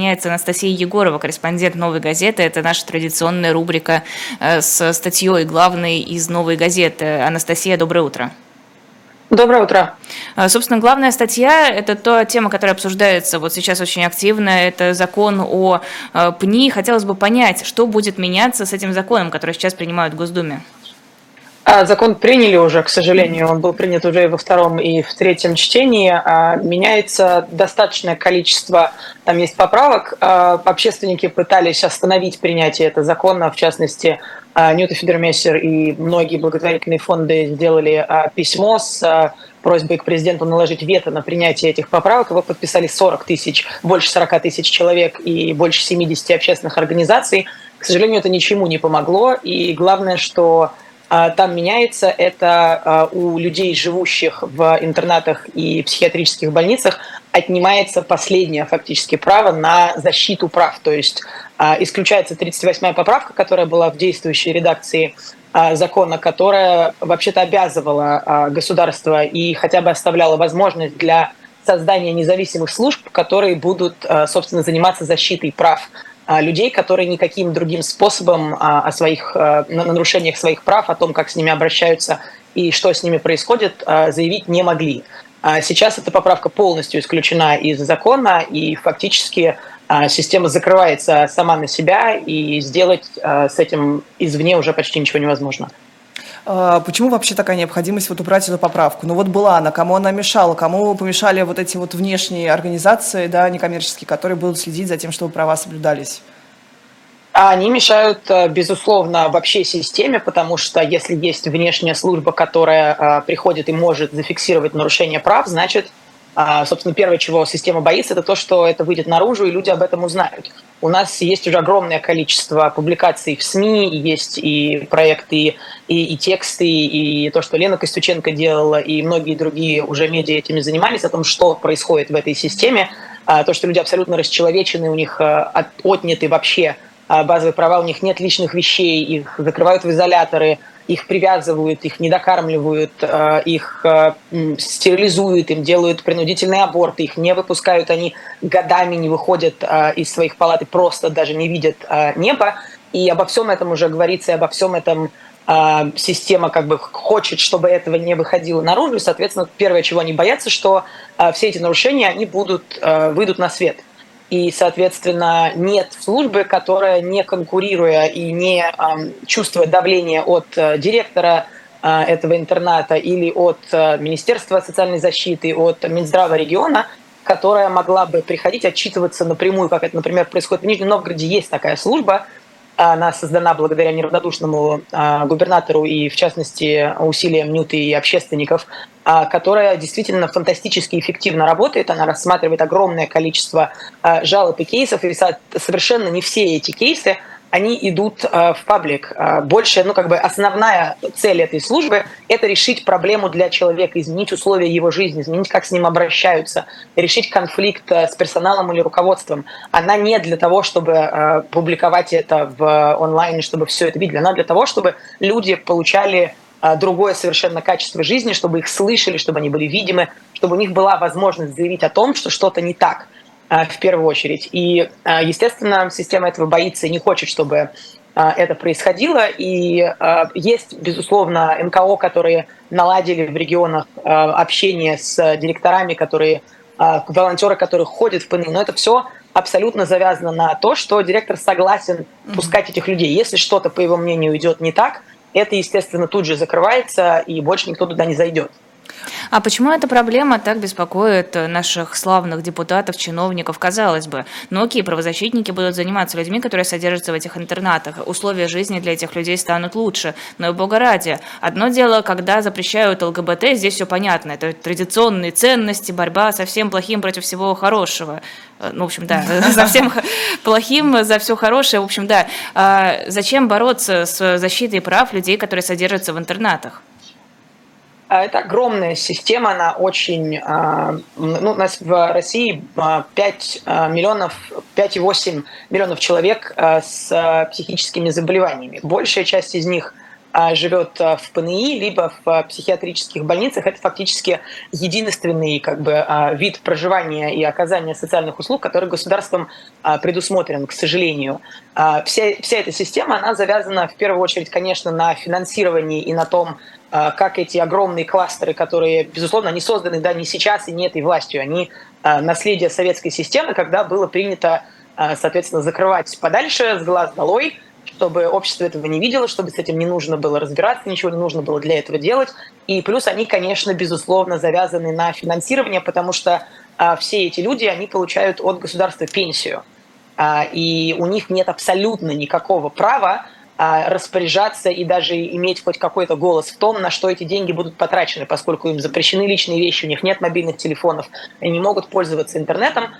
присоединяется Анастасия Егорова, корреспондент «Новой газеты». Это наша традиционная рубрика э, с статьей главной из «Новой газеты». Анастасия, доброе утро. Доброе утро. А, собственно, главная статья – это та тема, которая обсуждается вот сейчас очень активно. Это закон о а, ПНИ. Хотелось бы понять, что будет меняться с этим законом, который сейчас принимают в Госдуме. А, закон приняли уже, к сожалению, он был принят уже и во втором, и в третьем чтении. Меняется достаточное количество, там есть поправок. Общественники пытались остановить принятие этого закона, в частности, а, Ньюта Федермессер и многие благотворительные фонды сделали а, письмо с а, просьбой к президенту наложить вето на принятие этих поправок. Его подписали 40 тысяч, больше 40 тысяч человек и больше 70 общественных организаций. К сожалению, это ничему не помогло. И главное, что там меняется, это у людей, живущих в интернатах и психиатрических больницах, отнимается последнее фактически право на защиту прав. То есть а, исключается 38-я поправка, которая была в действующей редакции а, закона, которая вообще-то обязывала а, государство и хотя бы оставляла возможность для создания независимых служб, которые будут, собственно, заниматься защитой прав людей, которые никаким другим способом о своих на нарушениях своих прав, о том, как с ними обращаются и что с ними происходит, заявить не могли. Сейчас эта поправка полностью исключена из закона, и фактически а, система закрывается сама на себя, и сделать а, с этим извне уже почти ничего невозможно. А, почему вообще такая необходимость вот убрать эту поправку? Ну вот была она, кому она мешала, кому помешали вот эти вот внешние организации, да, некоммерческие, которые будут следить за тем, чтобы права соблюдались? Они мешают, безусловно, вообще системе, потому что если есть внешняя служба, которая приходит и может зафиксировать нарушение прав, значит, а, собственно, первое, чего система боится, это то, что это выйдет наружу, и люди об этом узнают. У нас есть уже огромное количество публикаций в СМИ, есть и проекты, и, и тексты, и то, что Лена Костюченко делала, и многие другие уже медиа этими занимались, о том, что происходит в этой системе, а, то, что люди абсолютно расчеловечены, у них а, отняты вообще базовые права, у них нет личных вещей, их закрывают в изоляторы, их привязывают, их недокармливают, э, их э, стерилизуют, им делают принудительные аборты, их не выпускают, они годами не выходят э, из своих палат и просто даже не видят неба. И обо всем этом уже говорится, и обо всем этом система как бы хочет, чтобы этого не выходило наружу. И, соответственно, первое, чего они боятся, что все эти нарушения, они будут, выйдут на свет – и, соответственно, нет службы, которая, не конкурируя и не чувствуя давления от э, директора э, этого интерната или от э, Министерства социальной защиты, от Минздрава региона, которая могла бы приходить, отчитываться напрямую, как это, например, происходит в Нижнем Новгороде, есть такая служба, она создана благодаря неравнодушному а, губернатору и, в частности, усилиям Нюты и общественников, а, которая действительно фантастически эффективно работает. Она рассматривает огромное количество а, жалоб и кейсов, и совершенно не все эти кейсы они идут э, в паблик. Э, больше, ну, как бы основная цель этой службы – это решить проблему для человека, изменить условия его жизни, изменить, как с ним обращаются, решить конфликт э, с персоналом или руководством. Она не для того, чтобы публиковать это в онлайне, чтобы все это видели. Она для того, чтобы люди получали другое совершенно качество жизни, чтобы их слышали, чтобы они были видимы, чтобы у них была возможность заявить о том, что что-то не так – в первую очередь. И, а, естественно, система этого боится и не хочет, чтобы а, это происходило. И есть, безусловно, НКО, которые наладили в регионах общение с директорами, которые волонтеры, которые ходят в ПНИ. Но это все абсолютно завязано на то, что директор согласен пускать этих людей. Если что-то, по его мнению, идет не так, это, естественно, тут же закрывается, и больше никто туда не зайдет. А почему эта проблема так беспокоит наших славных депутатов, чиновников? Казалось бы, ну окей, правозащитники будут заниматься людьми, которые содержатся в этих интернатах. Условия жизни для этих людей станут лучше. Но и бога ради. Одно дело, когда запрещают ЛГБТ, здесь все понятно. Это традиционные ценности, борьба со всем плохим против всего хорошего. Э, ну, в общем, да, за всем плохим, за все хорошее. В общем, да. А зачем бороться с защитой прав людей, которые содержатся в интернатах? А, это огромная система, она очень... А, ну, у нас в России 5 а, миллионов, 5,8 миллионов человек с психическими заболеваниями. Большая часть из них живет а, в ПНИ, либо в а, психиатрических больницах. Это фактически единственный как бы, вид проживания и оказания социальных услуг, который государством предусмотрен, к сожалению. Вся, вся эта система, она завязана в первую очередь, конечно, на финансировании и на том, как эти огромные кластеры, которые, безусловно, они созданы да, не сейчас и не этой властью, они наследие советской системы, когда было принято, соответственно, закрывать подальше, с глаз долой, чтобы общество этого не видело, чтобы с этим не нужно было разбираться, ничего не нужно было для этого делать. И плюс они, конечно, безусловно, завязаны на финансирование, потому что а, все эти люди, они получают от государства пенсию. А, и у них нет абсолютно никакого права а, распоряжаться и даже иметь хоть какой-то голос в том, на что эти деньги будут потрачены, поскольку им запрещены личные вещи, у них нет мобильных телефонов, они не могут пользоваться интернетом.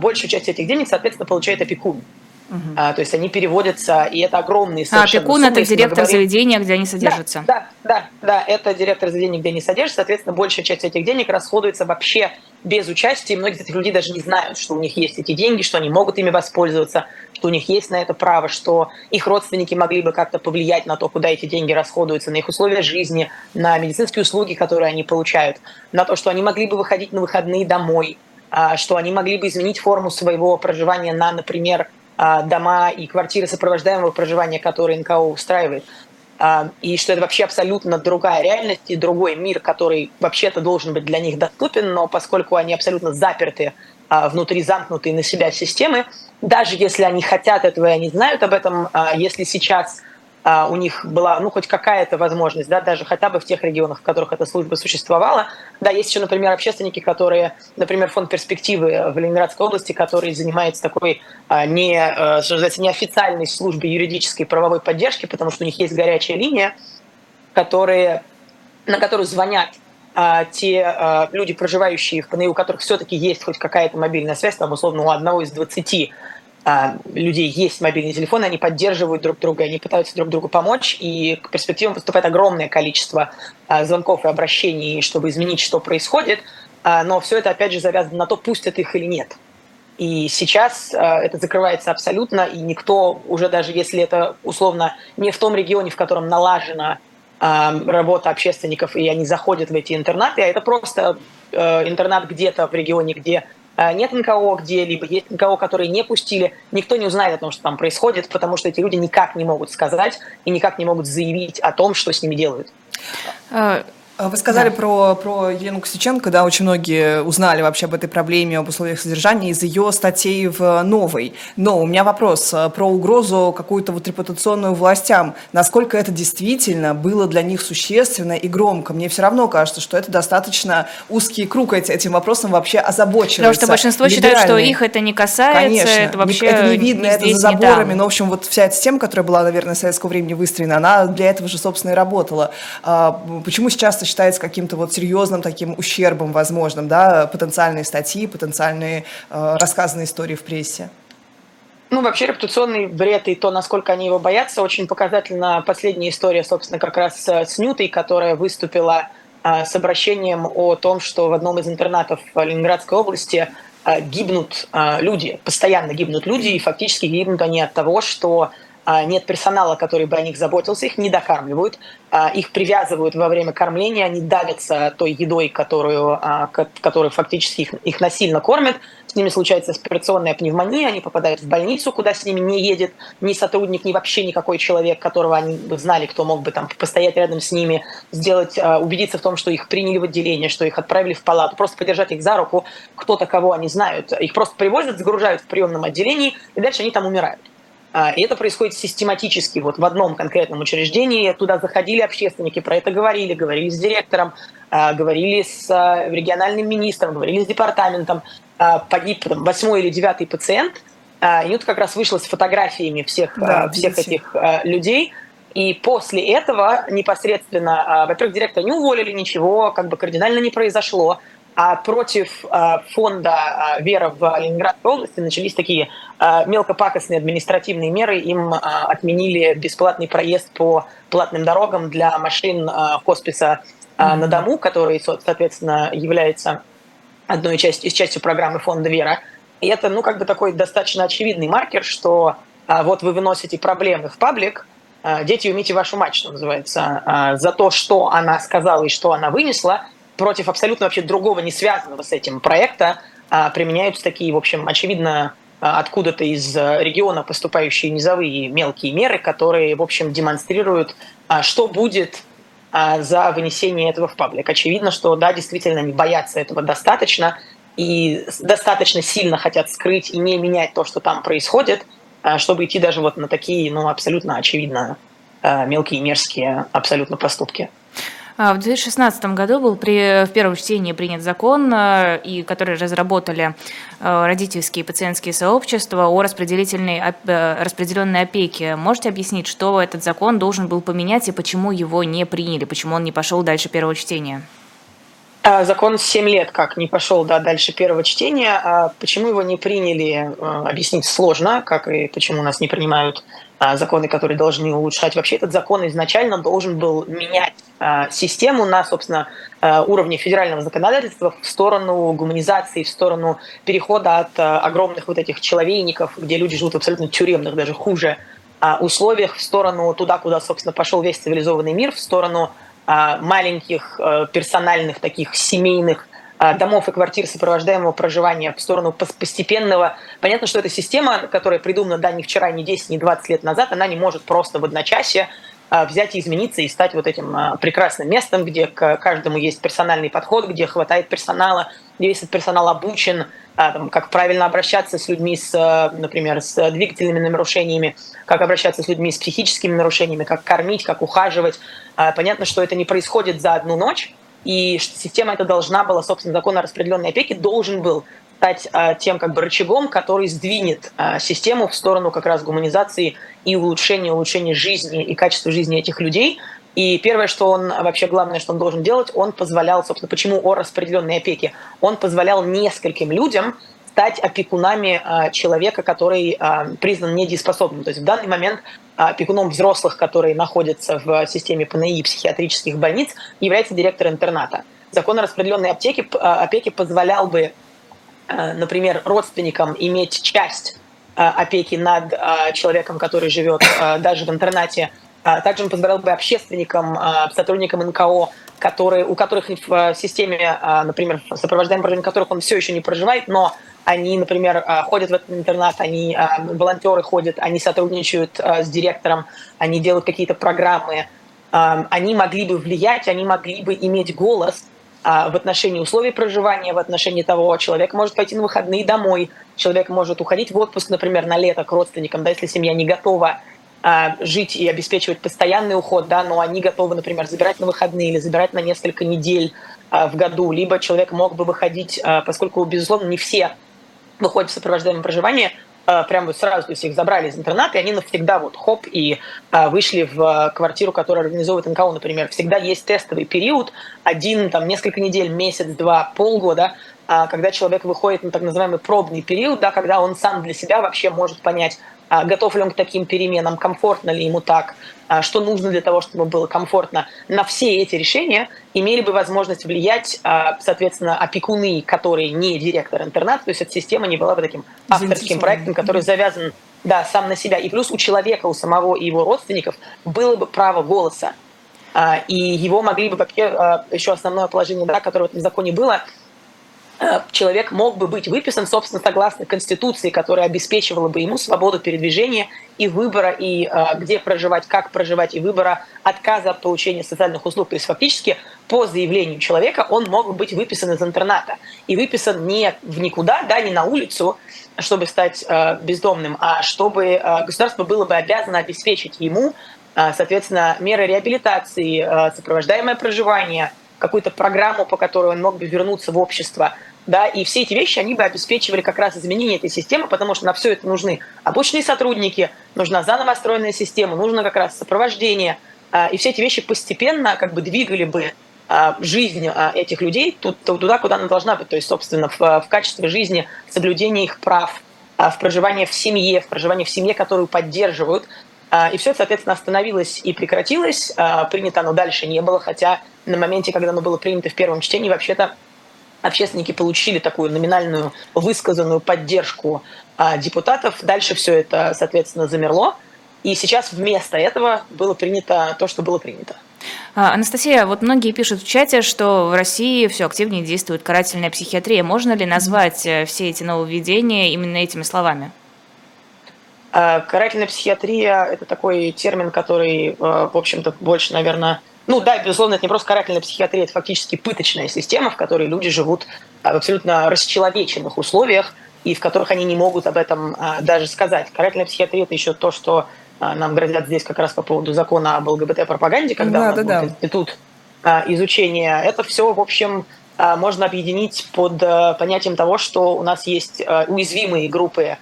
Большую часть этих денег, соответственно, получает опекун. Угу. А, то есть они переводятся, и это огромные совершенно А, опекун суммы, – это директор говорим... заведения, где они содержатся. Да, да, да, да, это директор заведения, где они содержатся. Соответственно, большая часть этих денег расходуется вообще без участия. Многие из этих людей даже не знают, что у них есть эти деньги, что они могут ими воспользоваться, что у них есть на это право, что их родственники могли бы как-то повлиять на то, куда эти деньги расходуются, на их условия жизни, на медицинские услуги, которые они получают, на то, что они могли бы выходить на выходные домой, а, что они могли бы изменить форму своего проживания на, например, а, дома и квартиры сопровождаемого проживания, которые НКО устраивает. А, и что это вообще абсолютно другая реальность и другой мир, который вообще-то должен быть для них доступен, но поскольку они абсолютно заперты а, внутри замкнутой на себя системы, даже если они хотят этого и они знают об этом, если сейчас а, у них была ну, хоть какая-то возможность, да, даже хотя бы в тех регионах, в которых эта служба существовала. Да, есть еще, например, общественники, которые, например, фонд перспективы в Ленинградской области, который занимается такой а, не, а, что неофициальной службой юридической правовой поддержки, потому что у них есть горячая линия, которые, на которую звонят а, те а, люди, проживающие в ПНИ, у которых все-таки есть хоть какая-то мобильная связь, там, условно, у одного из 20 а, людей есть мобильный телефон, они поддерживают друг друга, они пытаются друг другу помочь, и к перспективам поступает огромное количество а, звонков и обращений, чтобы изменить, что происходит, а, но все это, опять же, завязано на то, пустят их или нет. И сейчас это закрывается абсолютно, и никто уже даже если это условно не в том регионе, в котором налажена работа общественников, и они заходят в эти интернаты, а это просто э, интернат где-то в регионе, где а, нет НКО где-либо, есть НКО, которые не пустили, никто не узнает о том, что там происходит, потому что эти люди никак не могут сказать и никак не могут заявить о том, что с ними делают. А, вы сказали да. про, про Елену Косиченко, да, очень многие узнали вообще об этой проблеме, об условиях содержания из ее статей в «Новой». Но у меня вопрос э, про угрозу какую-то вот репутационную властям. Насколько это действительно было для них существенно и громко? Мне все равно кажется, что это достаточно узкий круг этим вопросом вообще озабочивается. Потому что большинство считает, что их это не касается, Конечно. это вообще Это не видно, это за заборами. Но, в общем, вот вся эта система, которая была, наверное, в советского времени выстроена, она для этого же, собственно, и работала. А почему сейчас это считается каким-то вот серьезным таким ущербом возможным, да, потенциальные статьи, потенциальные э, рассказанные истории в прессе? Ну, вообще репутационный вред и то, насколько они его боятся, очень показательна последняя история, собственно, как раз с Нютой, которая выступила э, с обращением о том, что в одном из интернатов Ленинградской области э, гибнут э, люди, постоянно гибнут люди, и фактически гибнут они от того, что нет персонала, который бы о них заботился, их не докармливают, а, их привязывают во время кормления, они давятся той едой, которую, а, которую фактически их, их насильно кормят, с ними случается аспирационная пневмония, они попадают в больницу, куда с ними не едет ни сотрудник, ни вообще никакой человек, которого они знали, кто мог бы там постоять рядом с ними, сделать, убедиться в том, что их приняли в отделение, что их отправили в палату, просто подержать их за руку, кто-то, кого они знают. Их просто привозят, загружают в приемном отделении, и дальше они там умирают. А, и это происходит систематически. Вот в одном конкретном учреждении туда заходили общественники, про это говорили, говорили с директором, а, говорили с а, региональным министром, говорили с департаментом. Погиб там, восьмой или девятый пациент. И вот как раз вышла с фотографиями всех, да, всех этих людей. И после этого непосредственно, во-первых, директора не уволили, ничего как бы кардинально не произошло против а, фонда а, «Вера» в Ленинградской области начались такие а, мелкопакостные административные меры. Им отменили бесплатный проезд по платным дорогам для машин хосписа на дому, который, соответственно, является одной частью, частью программы фонда «Вера». И это, ну, как бы такой достаточно очевидный маркер, что вот вы выносите проблемы в паблик, дети, умейте вашу мать, что называется, за то, что она сказала и что она вынесла, против абсолютно вообще другого, не связанного с этим проекта, применяются такие, в общем, очевидно, откуда-то из региона поступающие низовые мелкие меры, которые, в общем, демонстрируют, что будет за вынесение этого в паблик. Очевидно, что, да, действительно, они боятся этого достаточно и достаточно сильно хотят скрыть и не менять то, что там происходит, чтобы идти даже вот на такие, ну, абсолютно очевидно мелкие мерзкие абсолютно поступки. А, в 2016 году был при, в первом чтении принят закон, э, и, который разработали э, родительские и пациентские сообщества о распределительной, э, распределенной опеке. Можете объяснить, что этот закон должен был поменять и почему его не приняли, почему он не пошел дальше первого чтения? А, закон 7 лет как не пошел да, дальше первого чтения. А почему его не приняли, объяснить сложно, как и почему нас не принимают а, законы, которые должны улучшать. Вообще этот закон изначально должен был менять а, систему на, собственно, а, уровне федерального законодательства в сторону гуманизации, в сторону перехода от огромных вот этих человейников, где люди живут абсолютно тюремных, даже хуже условиях, в сторону туда, куда, собственно, пошел весь цивилизованный мир, в сторону маленьких персональных таких семейных а, домов и квартир сопровождаемого проживания в сторону постепенного. Понятно, что эта система, которая придумана, да, не вчера, не 10, не 20 лет назад, она не может просто в одночасье взять и измениться и стать вот этим а, прекрасным местом, где к каждому есть персональный подход, где хватает персонала, где весь этот персонал обучен, там, как правильно обращаться с людьми, с, например, с двигательными нарушениями, как обращаться с людьми с психическими нарушениями, как кормить, как ухаживать. Понятно, что это не происходит за одну ночь, и система эта должна была, собственно, закон о распределенной опеке должен был стать а, тем как бы рычагом, который сдвинет а, систему в сторону как раз гуманизации и улучшения, улучшения жизни и качества жизни этих людей. И первое, что он, вообще главное, что он должен делать, он позволял, собственно, почему о распределенной опеке, он позволял нескольким людям стать опекунами а, человека, который признан недееспособным. То есть в данный момент опекуном взрослых, которые находятся в системе ПНИ психиатрических больниц, является директор интерната. Закон о распределенной аптеке, опеке позволял бы, например, родственникам иметь часть опеки над человеком, который живет даже в интернате. Также он позволял бы общественникам, сотрудникам НКО, которые, у которых в системе, например, сопровождаемом проживании которых он все еще не проживает, но они, например, ходят в этот интернат, они, волонтеры ходят, они сотрудничают с директором, они делают какие-то программы, они могли бы влиять, они могли бы иметь голос в отношении условий проживания, в отношении того, человек может пойти на выходные домой, человек может уходить в отпуск, например, на лето к родственникам, да, если семья не готова жить и обеспечивать постоянный уход, да, но они готовы, например, забирать на выходные или забирать на несколько недель в году, либо человек мог бы выходить, поскольку, безусловно, не все выходят в сопровождаемое проживание, прям вот сразу, их забрали из интерната, и они навсегда вот хоп и а, вышли в квартиру, которую организовывает НКО, например. Всегда есть тестовый период, один, там, несколько недель, месяц, два, полгода, когда человек выходит на так называемый пробный период, да, когда он сам для себя вообще может понять, готов ли он к таким переменам, комфортно ли ему так, а, что нужно для того, чтобы было комфортно. На все эти решения имели бы возможность влиять, а, соответственно, опекуны, которые не директор интерната, то есть эта система не была бы таким авторским проектом, который завязан да, сам на себя. И плюс у человека, у самого и его родственников было бы право голоса. И его могли бы вообще, еще основное положение, да, которое в этом законе было – человек мог бы быть выписан, собственно, согласно Конституции, которая обеспечивала бы ему свободу передвижения и выбора, и э, где проживать, как проживать, и выбора отказа от получения социальных услуг. То есть фактически по заявлению человека он мог быть выписан из интерната. И выписан не в никуда, да, не на улицу, чтобы стать э, бездомным, а чтобы э, государство было бы обязано обеспечить ему, э, соответственно, меры реабилитации, э, сопровождаемое проживание – какую-то программу, по которой он мог бы вернуться в общество. Да, и все эти вещи, они бы обеспечивали как раз изменение этой системы, потому что на все это нужны обученные сотрудники, нужна заново строенная система, нужно как раз сопровождение. А, и все эти вещи постепенно как бы двигали бы а, жизнь а, этих людей туда, куда она должна быть. То есть, собственно, в, качестве жизни, соблюдение их прав, в проживание в семье, в проживание в семье, которую поддерживают, и все это, соответственно, остановилось и прекратилось. А, принято оно дальше не было, хотя на моменте, когда оно было принято в первом чтении, вообще-то общественники получили такую номинальную высказанную поддержку а, депутатов. Дальше все это, соответственно, замерло. И сейчас вместо этого было принято то, что было принято. А, Анастасия, вот многие пишут в чате, что в России все активнее действует карательная психиатрия. Можно ли назвать э, все эти нововведения именно этими словами? А, карательная психиатрия – это такой термин, который, э, в общем-то, больше, наверное, ну да, безусловно, это не просто карательная психиатрия, это фактически пыточная система, в которой люди живут в абсолютно расчеловеченных условиях, и в которых они не могут об этом даже сказать. Карательная психиатрия – это еще то, что нам грозят здесь как раз по поводу закона об ЛГБТ-пропаганде, когда да, у нас да, будет да. институт изучения. Это все, в общем, можно объединить под понятием того, что у нас есть уязвимые группы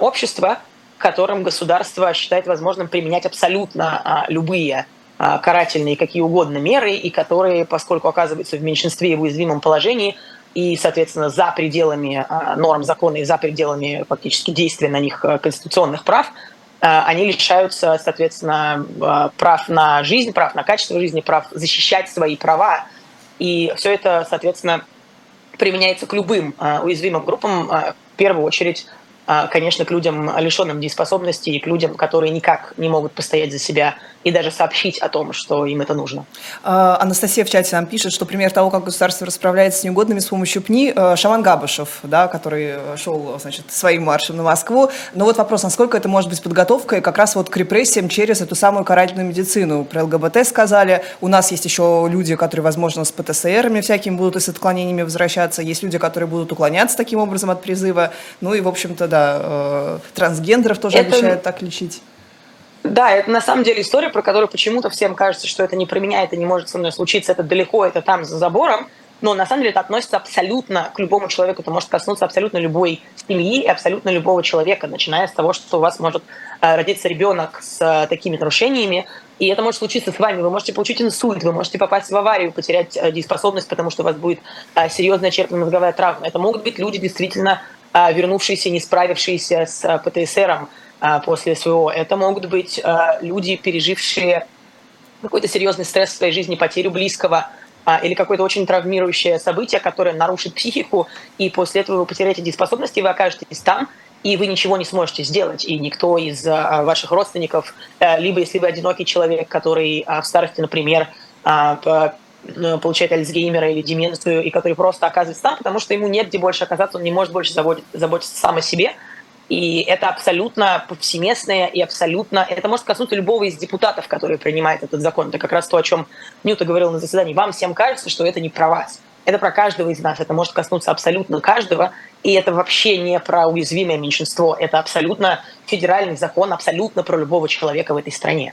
общества, которым государство считает возможным применять абсолютно а, любые а, карательные какие угодно меры, и которые, поскольку оказываются в меньшинстве и в уязвимом положении, и, соответственно, за пределами а, норм закона и за пределами фактически действия на них конституционных прав, они лишаются, соответственно, прав на жизнь, прав на качество жизни, прав защищать свои права. И все это, соответственно, применяется к любым уязвимым группам, в первую очередь конечно, к людям, лишенным дееспособности, и к людям, которые никак не могут постоять за себя и даже сообщить о том, что им это нужно. А, Анастасия в чате нам пишет, что пример того, как государство расправляется с неугодными с помощью ПНИ, э, Шаман Габышев, да, который шел значит, своим маршем на Москву. Но вот вопрос, насколько это может быть подготовкой как раз вот к репрессиям через эту самую карательную медицину. Про ЛГБТ сказали, у нас есть еще люди, которые, возможно, с ПТСРами всякими будут и с отклонениями возвращаться, есть люди, которые будут уклоняться таким образом от призыва. Ну и, в общем-то, да, да, э, трансгендеров тоже это... обещают так лечить. Да, это на самом деле история, про которую почему-то всем кажется, что это не про меня, это не может со мной случиться, это далеко, это там за забором. Но на самом деле это относится абсолютно к любому человеку. Это может коснуться абсолютно любой семьи и абсолютно любого человека, начиная с того, что у вас может э, родиться ребенок с э, такими нарушениями, и это может случиться с вами. Вы можете получить инсульт, вы можете попасть в аварию, потерять дееспособность, потому что у вас будет серьезная черепно-мозговая травма. Это могут быть люди действительно вернувшиеся, не справившиеся с а, ПТСРом а, после своего. Это могут быть люди, пережившие какой-то серьезный стресс в своей жизни, потерю близкого, или какое-то очень травмирующее событие, которое нарушит психику, и после этого вы потеряете дееспособность, и вы окажетесь там, и вы ничего не сможете сделать, и никто из ваших родственников, либо если вы одинокий человек, который в старости, например, получает Альцгеймера или деменцию, и который просто оказывается там, потому что ему нет где больше оказаться, он не может больше заботиться сам о себе. И это абсолютно повсеместное и абсолютно... Это может коснуться любого из депутатов, которые принимают этот закон. Это как раз то, о чем Ньюта говорил на заседании. Вам всем кажется, что это не про вас. Это про каждого из нас. Это может коснуться абсолютно каждого. И это вообще не про уязвимое меньшинство. Это абсолютно федеральный закон, абсолютно про любого человека в этой стране.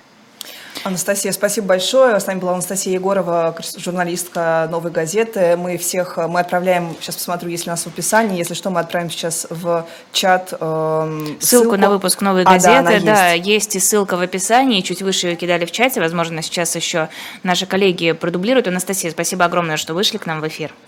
Анастасия, спасибо большое. С нами была Анастасия Егорова, журналистка «Новой газеты». Мы всех, мы отправляем, сейчас посмотрю, есть ли у нас в описании, если что, мы отправим сейчас в чат э, ссылку, ссылку на выпуск «Новой газеты». А, да, да есть. есть и ссылка в описании, чуть выше ее кидали в чате, возможно, сейчас еще наши коллеги продублируют. Анастасия, спасибо огромное, что вышли к нам в эфир.